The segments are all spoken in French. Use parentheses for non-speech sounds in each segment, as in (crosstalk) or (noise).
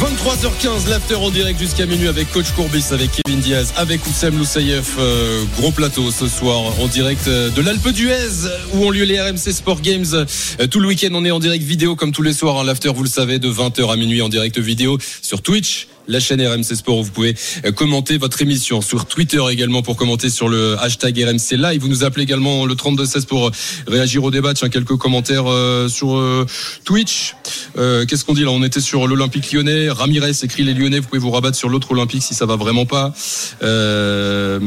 23h15, l'after en direct jusqu'à minuit avec Coach Courbis, avec Kevin Diaz, avec Oussem Loussaïef. Euh, gros plateau ce soir en direct euh, de l'Alpe d'Huez où ont lieu les RMC Sport Games. Euh, tout le week-end, on est en direct vidéo comme tous les soirs. Hein, l'after, vous le savez, de 20h à minuit en direct vidéo sur Twitch la chaîne RMC Sport où vous pouvez commenter votre émission sur Twitter également pour commenter sur le hashtag RMC Live. Vous nous appelez également le 3216 pour réagir au débat. Tiens, quelques commentaires sur Twitch. Qu'est-ce qu'on dit là? On était sur l'Olympique lyonnais. Ramirez écrit les lyonnais. Vous pouvez vous rabattre sur l'autre Olympique si ça va vraiment pas. Euh,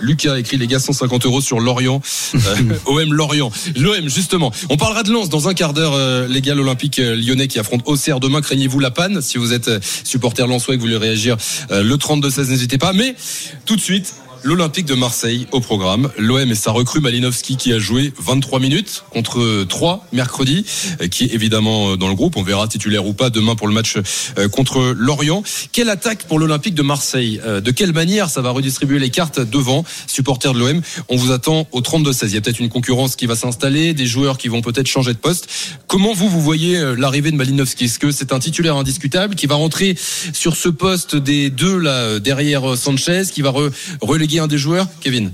Lucas écrit les gars 150 euros sur Lorient. Euh, (laughs) OM Lorient. L'OM justement. On parlera de Lens dans un quart d'heure. Euh, les gars l'Olympique lyonnais qui affronte Auxerre demain. Craignez-vous la panne? Si vous êtes supporter et que vous voulez réagir, le 32-16 n'hésitez pas. Mais tout de suite l'Olympique de Marseille au programme. L'OM et sa recrue Malinowski qui a joué 23 minutes contre 3 mercredi, euh, qui est évidemment euh, dans le groupe. On verra titulaire ou pas demain pour le match euh, contre Lorient. Quelle attaque pour l'Olympique de Marseille De quelle manière ça va redistribuer les cartes devant supporters de l'OM On vous attend au 32-16. Il y a peut-être une concurrence qui va s'installer, des joueurs qui vont peut-être changer de poste. Comment vous, vous voyez l'arrivée de Malinowski? Est-ce que c'est un titulaire indiscutable qui va rentrer sur ce poste des deux là derrière Sanchez, qui va reléguer un des joueurs, Kevin.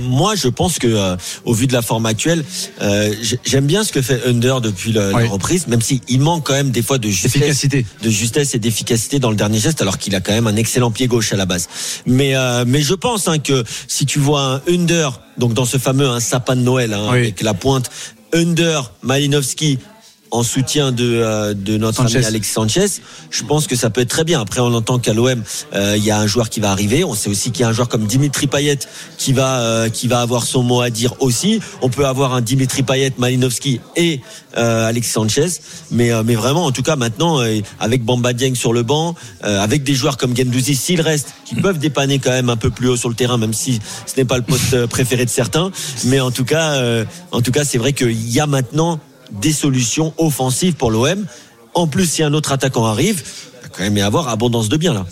Moi, je pense que, euh, au vu de la forme actuelle, euh, j'aime bien ce que fait Under depuis la reprise, même s'il manque quand même des fois de justesse, de justesse et d'efficacité dans le dernier geste, alors qu'il a quand même un excellent pied gauche à la base. Mais, euh, mais je pense hein, que si tu vois un Under, donc dans ce fameux un sapin de Noël hein, avec la pointe Under, Malinowski, en soutien de, euh, de notre ami Alexis Sanchez, je pense que ça peut être très bien. Après, on entend qu'à l'OM, euh, il y a un joueur qui va arriver. On sait aussi qu'il y a un joueur comme Dimitri Payet qui va euh, qui va avoir son mot à dire aussi. On peut avoir un Dimitri Payet, Malinowski et Alexis Sanchez. Mais mais vraiment, en tout cas, maintenant, avec Bamba Dieng sur le banc, avec des joueurs comme Gendouzi, s'il reste, qui peuvent dépanner quand même un peu plus haut sur le terrain, même si ce n'est pas le poste préféré de certains. Mais en tout cas, en tout cas, c'est vrai qu'il y a maintenant des solutions offensives pour l'OM. En plus, si un autre attaquant arrive, il va quand même y avoir abondance de biens là.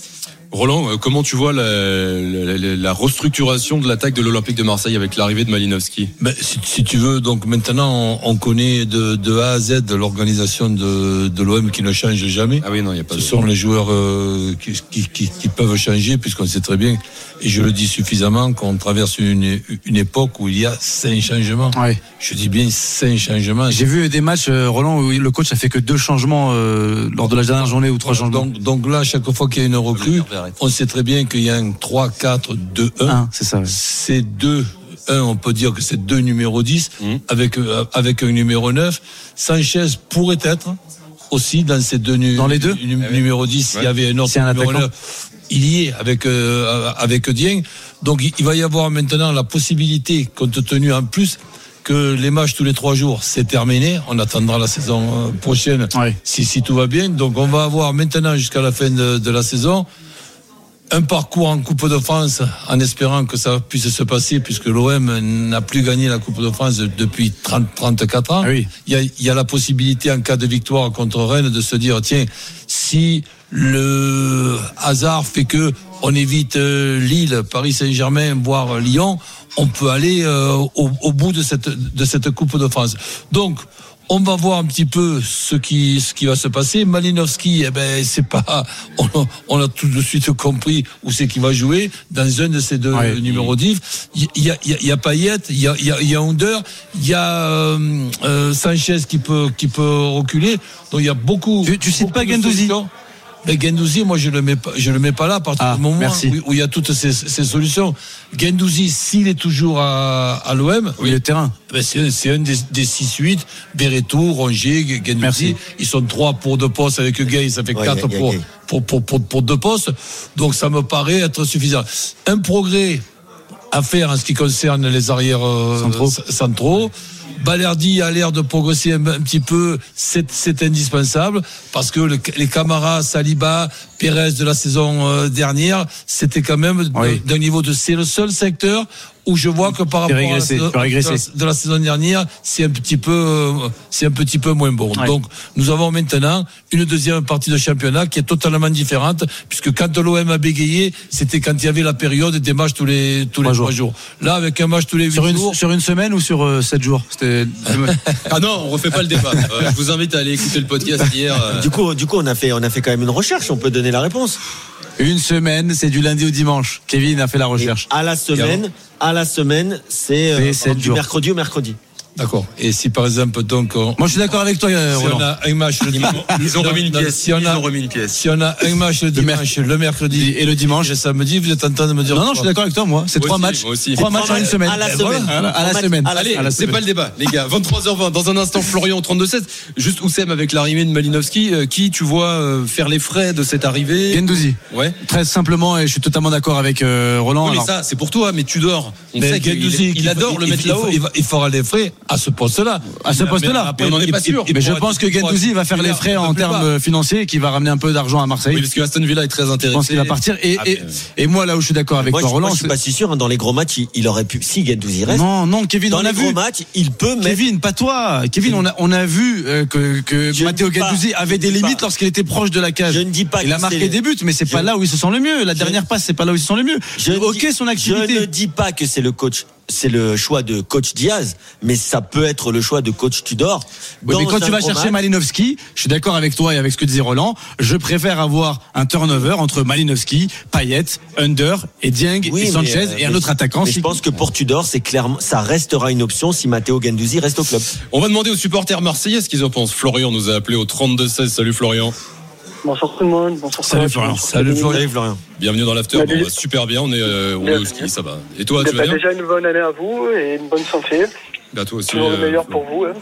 Roland, euh, comment tu vois la, restructuration de l'attaque de l'Olympique de Marseille avec l'arrivée de Malinowski? Ben, si, tu veux, donc maintenant on, connaît de, A à Z l'organisation de, l'OM qui ne change jamais. Ah oui, non, il y a pas. Ce sont les joueurs euh, qui, peuvent changer puisqu'on sait très bien, et je le dis suffisamment, qu'on traverse une, époque où il y a cinq changements. Je dis bien cinq changements. J'ai vu des matchs, euh, Roland, où le coach a fait que deux changements lors de la dernière journée ou trois changements. Donc, donc là, chaque fois qu'il y a une recrue on sait très bien qu'il y a un 3, 4, 2, 1. c'est ça. C'est deux. Un, on peut dire que c'est deux numéros 10 mmh. avec, euh, avec un numéro 9. Sanchez pourrait être aussi dans ces deux, dans les deux numéros 10. Il y avait un autre numéro 9. Il y est avec, euh, avec Dieng. Donc il va y avoir maintenant la possibilité, compte tenu en plus, que les matchs tous les trois jours, c'est terminé. On attendra la saison euh, prochaine si, si tout va bien. Donc on va avoir maintenant jusqu'à la fin de, de la saison un parcours en Coupe de France en espérant que ça puisse se passer puisque l'OM n'a plus gagné la Coupe de France depuis 30, 34 ans. Ah il, y a, il y a la possibilité en cas de victoire contre Rennes de se dire tiens si le hasard fait que on évite euh, Lille, Paris Saint-Germain, voire Lyon, on peut aller euh, au, au, bout de cette de cette Coupe de France. Donc on va voir un petit peu ce qui, ce qui va se passer. Malinowski, eh ben, c'est pas, (laughs) on, a tout de suite compris où c'est qu'il va jouer dans un de ces deux numéros 10. Il y a, il y a, Payet, il y a, il y a, il y a Under, il y a euh, euh, Sanchez qui peut, qui peut reculer. Donc il y a beaucoup. Tu, tu cites pas Gendouzi mais Gendouzi, moi, je le mets pas, je le mets pas là à partir ah, du moment où, il y a toutes ces, ces solutions. Gendouzi, s'il est toujours à, à l'OM, oui, le terrain. Ben c'est un des, des 6-8. Beretou, Rongier, Gendouzi. Ils sont trois pour deux postes avec Gay, ça fait quatre pour, pour, pour, pour, pour deux postes. Donc ça me paraît être suffisant. Un progrès à faire en ce qui concerne les arrières euh, centraux. centraux Balerdi a l'air de progresser un, un petit peu, c'est indispensable parce que le- les Camara, Saliba, Pérez de la saison euh, dernière, c'était quand même Oui. d'un niveau de. C'est le seul secteur où je vois que par rapport à la saison- tu peux régresser. de la- de la saison dernière, c'est un petit peu, euh, c'est un petit peu moins bon. Ouais. Donc, nous avons maintenant une deuxième partie de championnat qui est totalement différente, puisque quand l'OM a bégayé, c'était quand il y avait la période des matchs tous les tous les Trois jours. jours. Là, avec un match tous les huit jours. sur une semaine ou sur euh, sept jours? C'était. (laughs) Ah non, on refait pas le débat. Euh, je vous invite à aller écouter le podcast hier. euh, Du coup, du coup, on a fait, on a fait quand même une recherche. On peut donner la réponse. Une semaine, c'est du lundi au dimanche. Kevin a fait la Et recherche. à la semaine, à la semaine, c'est euh, du jours. mercredi au mercredi. D'accord. Et si par exemple, donc, on- Moi, je suis d'accord avec toi, euh, si Roland. on a un match le dimanche, Ils ont remis une pièce. Si on a, ont remis une pièce. si on a un match le dimanche, le mercredi Et le dimanche. et le samedi, vous êtes en train de me dire. Non, non, je suis d'accord avec toi, moi. C'est trois aussi, matchs. Trois matchs en une semaine. à la Et semaine. voilà, à la semaine. matchs à la Allez, À la c'est semaine. pas le débat, les gars. 23h20. Dans un instant, Florian 32-16. Juste Oussem avec l'arrivée de Malinowski. euh, qui, tu vois, euh, faire les frais de cette arrivée Gendouzi. Ouais. Très simplement, et je suis totalement d'accord avec euh, Roland. Oui, mais Alors, ça, c'est pour toi, mais tu dors. On Mais sait qu'il adore le mettre là-haut. Il, va- il fera les frais à ce poste-là. à ce Mais- poste-là. on est pas sûr. je pense que Gendouzi va faire les frais en termes financiers, qui va ramener un peu d'argent à Marseille. Oui, parce que Aston Villa est très Je intéressé. pense qu'il va partir. Et, Ah, et, euh, et moi, là où je suis d'accord avec Moi, toi, je, Roland, moi, je suis pas si sûr. hein, dans les gros matchs, il, aurait pu. Si Gendouzi reste. non, non, Kevin, dans on les a gros vu. matchs, il peut mettre. Kevin, pas toi. Kevin, on a, on a vu euh, que, Je Matteo Gendouzi je avait des limites lorsqu'il était proche de la cage. Je ne dis pas Il a marqué des buts, mais c'est Je- pas là où il se sent le mieux. La Je- dernière passe, c'est pas là où il se sent le mieux. Je ok, son Je activité. ne dis pas que c'est le coach, c'est le choix de coach Diaz, mais ça peut être le choix de coach Tudor. Oui, mais quand tu vas chercher match, Malinowski, je suis d'accord avec toi et avec ce que disait Roland. Je préfère avoir un turnover entre Malinowski, Payet, Under et Dieng Oui, et Sanchez euh, et un autre attaquant. mais si- je pense que pour Tudor, c'est clairement, ça restera une option si Matteo Gendouzi reste au club. On va demander aux supporters marseillais ce qu'ils en pensent. Florian nous a appelé au 32-16. Salut Florian. Bonsoir tout le monde. Bonsoir Salut, Florian. bonsoir Salut. Florian. Salut Florian. Bienvenue dans l'after. Bon, bah, super bien. On est, euh, on est au ski, ça va. Et toi, tu vas bien déjà une bonne année à vous et une bonne santé. Bah, toi aussi. Toujours le euh, meilleur pour vous. hein.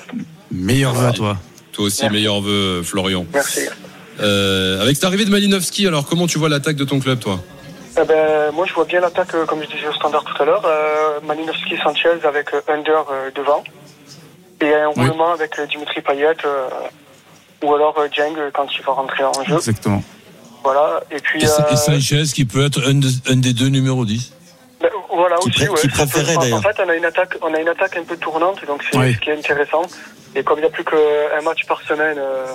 Meilleur vœu à toi. Toi aussi, Merci. meilleur vœu, Florian. Merci. Euh, avec cette arrivée de Malinowski, alors comment tu vois l'attaque de ton club, toi? Eh ben, moi, je vois bien l'attaque, euh, comme je disais au standard tout à l'heure. Euh, Malinowski Sanchez avec euh, Under euh, devant. Et un Oui. roulement avec euh, Dimitri Payet. Euh, ou alors euh, Dieng euh, quand il va rentrer en jeu. Exactement. Voilà. Et puis. Et, euh, et Sanchez qui peut être un, de- un des deux numéros 10. ben, voilà Qui aussi, ouais. qui Ça peut- préférait, en- d'ailleurs. En fait, on a une attaque, on a une attaque un peu tournante, donc c'est Oui. ce qui est intéressant. Et comme il n'y a plus qu'un match par semaine euh,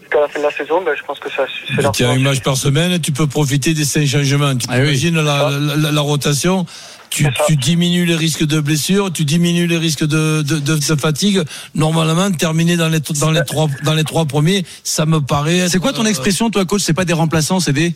jusqu'à la fin de la saison, ben, je pense que ça, c'est Tu as largement un match par semaine, tu peux profiter des cinq changements. Tu Ah oui. imagines la, la- la- la rotation? Tu, tu diminues les risques de blessure, tu diminues les risques de, de, de- de fatigue. Normalement, terminer dans les, dans les trois dans les trois premiers, ça me paraît. C'est quoi ton euh, expression, toi, coach? C'est pas des remplaçants, c'est des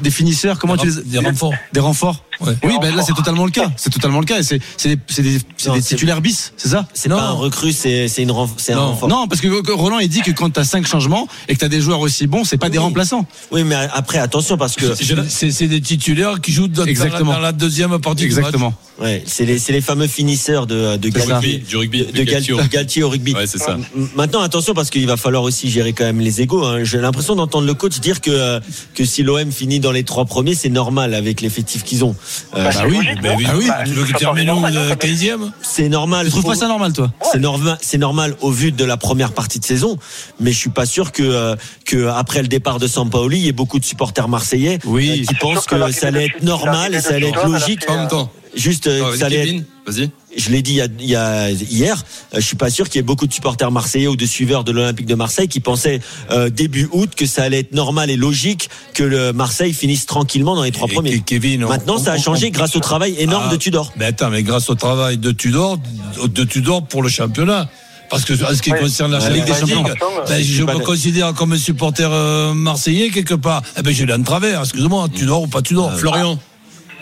des finisseurs. Comment Des tu les des renforts. Des renforts. Ouais. Oui, ben là c'est totalement le cas. C'est totalement le cas. C'est c'est des, c'est des, c'est Non, des c'est- titulaires bis, c'est ça? C'est Non. pas un recrue, c'est c'est une renf- c'est un Non. renfort. Non, parce que Roland il dit que quand t'as cinq changements et que t'as des joueurs aussi bons, c'est pas des Oui. remplaçants. Oui, mais après attention parce que C'est- des titulaires qui jouent dans, dans la, Exactement. dans la deuxième partie du match. Exactement. ouais, c'est les c'est les fameux finisseurs de de C'est ça. Galtier, Du rugby, de, du Gal- Galtier. au rugby. (laughs) Ouais, c'est ça. M- Maintenant, attention parce qu'il va falloir aussi gérer quand même les égaux. hein. J'ai l'impression d'entendre le coach dire que euh, que si l'OM finit dans les trois premiers, c'est normal avec l'effectif qu'ils ont. Euh, Bah, bah c'est oui, logique, oui, Ah oui. Bah, tu veux que termine ça. 15e c'est normal. Tu trouves pas ça normal, toi C'est normal, c'est normal au vu de la première partie de saison, mais je suis pas sûr que euh, que après le départ de Sampaoli, il y ait beaucoup de supporters marseillais Oui. euh, qui pensent que ça allait être normal et ça allait être logique. En même temps. Juste, ça allait vas-y. Je l'ai dit il y, a, il y a- hier, euh, je suis pas sûr qu'il y ait beaucoup de supporters marseillais ou de suiveurs de l'Olympique de Marseille qui pensaient euh, début août que ça allait être normal et logique que le Marseille finisse tranquillement dans les trois Et- premiers. et Kevin, on- Maintenant, ça a changé on- grâce au travail énorme Ah, de Tudor. Mais attends, mais grâce au travail de Tudor, de Tudor pour le championnat. Parce que en ce qui concerne la Ouais, Ligue des Champions, ben, je me de- considère comme un supporter euh, marseillais quelque part. Eh ben, je l'ai en travers. Excuse-moi, Tudor ou pas Tudor. Florian.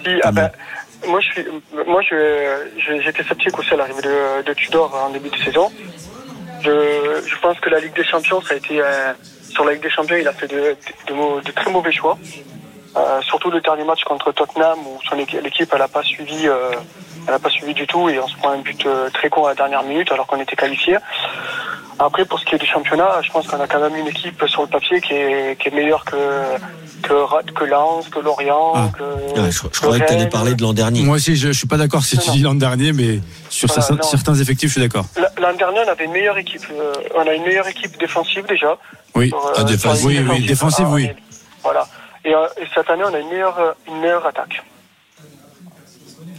Si, ah ben, moi, je suis, moi, je, j'étais sceptique aussi à l'arrivée de, de Tudor en début de saison. Je, je pense que la Ligue des Champions, ça a été, euh, sur la Ligue des Champions, il a fait de, très mauvais choix. Euh, surtout le dernier match contre Tottenham où son équipe, l'équipe elle a pas suivi, euh, elle a pas suivi du tout et on se prend un but très con à la dernière minute alors qu'on était qualifié. Après, pour ce qui est du championnat, je pense qu'on a quand même une équipe sur le papier qui est, qui est meilleure que, que, que Lens, que Lorient, Ah. que. Ouais, je, je croyais que tu allais parler de l'an dernier. Moi aussi, je, je suis pas d'accord si tu Non, dis l'an dernier, mais sur Voilà, certains, effectifs, je suis d'accord. L'an dernier, on avait une meilleure équipe. euh, on a une meilleure équipe défensive déjà. Oui. Sur, euh, Ah, défensive, oui, oui, défensive, Ah, oui. on est- Voilà. Et, euh, et cette année, on a une meilleure, une meilleure attaque.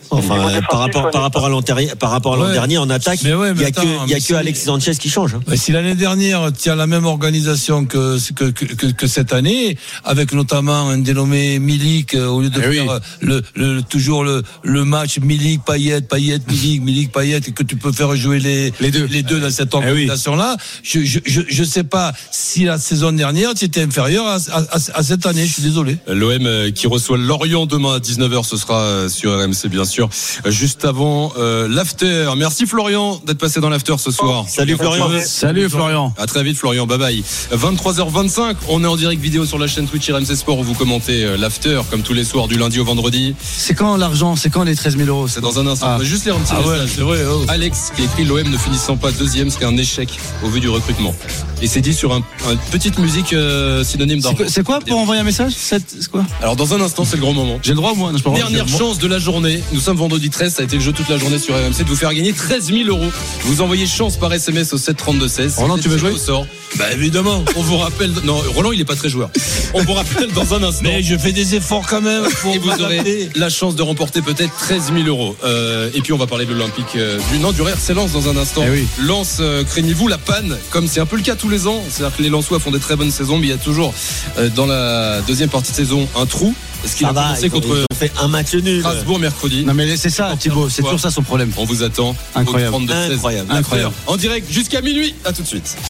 Enfin, euh, par rapport, par rapport à l'an dernier, par rapport à l'an Ouais. dernier en attaque, Mais ouais, il mais y a attends, que, il y a que si- Alexis Sanchez qui change. hein. Mais si l'année dernière tu as la même organisation que, que, que, que- cette année, avec notamment un dénommé Milik, euh, au lieu de Eh faire oui. euh, le, le, toujours le, le match Milik, Payet, Payet, Milik, Milik, Payet, et que tu peux faire jouer les, Les deux. les deux dans cette Eh oui. organisation-là, je, je, je, je sais pas si la saison dernière tu étais inférieur à, à, à- à cette année, je suis désolé. L'OM qui reçoit Lorient demain à 19h, ce sera sur RMC bien sûr. Euh, Juste avant euh, l'after. Merci Florian d'être passé dans l'after ce soir. Salut Florian. Salut Florian. À très vite Florian, bye bye. 23h25, on est en direct vidéo sur la chaîne Twitch RMC Sport où vous commentez euh, l'after comme tous les soirs du lundi au vendredi. C'est quand l'argent? C'est quand les 13 000 euros? C'est dans un instant. Ah. On va juste lire un petit Ah ouais, message. c'est vrai. oh. Alex qui écrit l'OM ne finissant pas deuxième, ce qui est un échec au vu du recrutement. Et c'est dit sur un, une petite musique euh, synonyme C'est d'argent. C'est quoi pour envoyer un message? C'est c'est quoi? Alors dans un instant, c'est le grand moment. J'ai le droit moi non, je Dernière chance de la journée. Nous sommes vendredi 13, ça a été le jeu toute la journée sur RMC de vous faire gagner 13 000 euros. Vous envoyez chance par SMS au 732 16. Roland, tu veux jouer au sort Bah évidemment. On vous rappelle. Non, Roland, il est pas très joueur. On vous rappelle dans un instant. Mais je fais des efforts quand même pour Et vous aurez la chance de remporter peut-être 13 000 euros. Euh, et puis on va parler de l'Olympique euh, du non du RC Lens dans un instant. Eh oui. Lens, euh, craignez-vous la panne, comme c'est un peu le cas tous les ans. C'est-à-dire que les Lensois font des très bonnes saisons, mais il y a toujours euh, dans la deuxième partie de saison un trou. Est-ce qu'il a va, commencé ils ont, contre ils ont fait un match nul. Strasbourg mercredi Non mais c'est ça Thibaut, c'est toujours ça son problème. On vous attend. Incroyable. Au 32-16. Incroyable. Incroyable. En direct jusqu'à minuit. À tout de suite.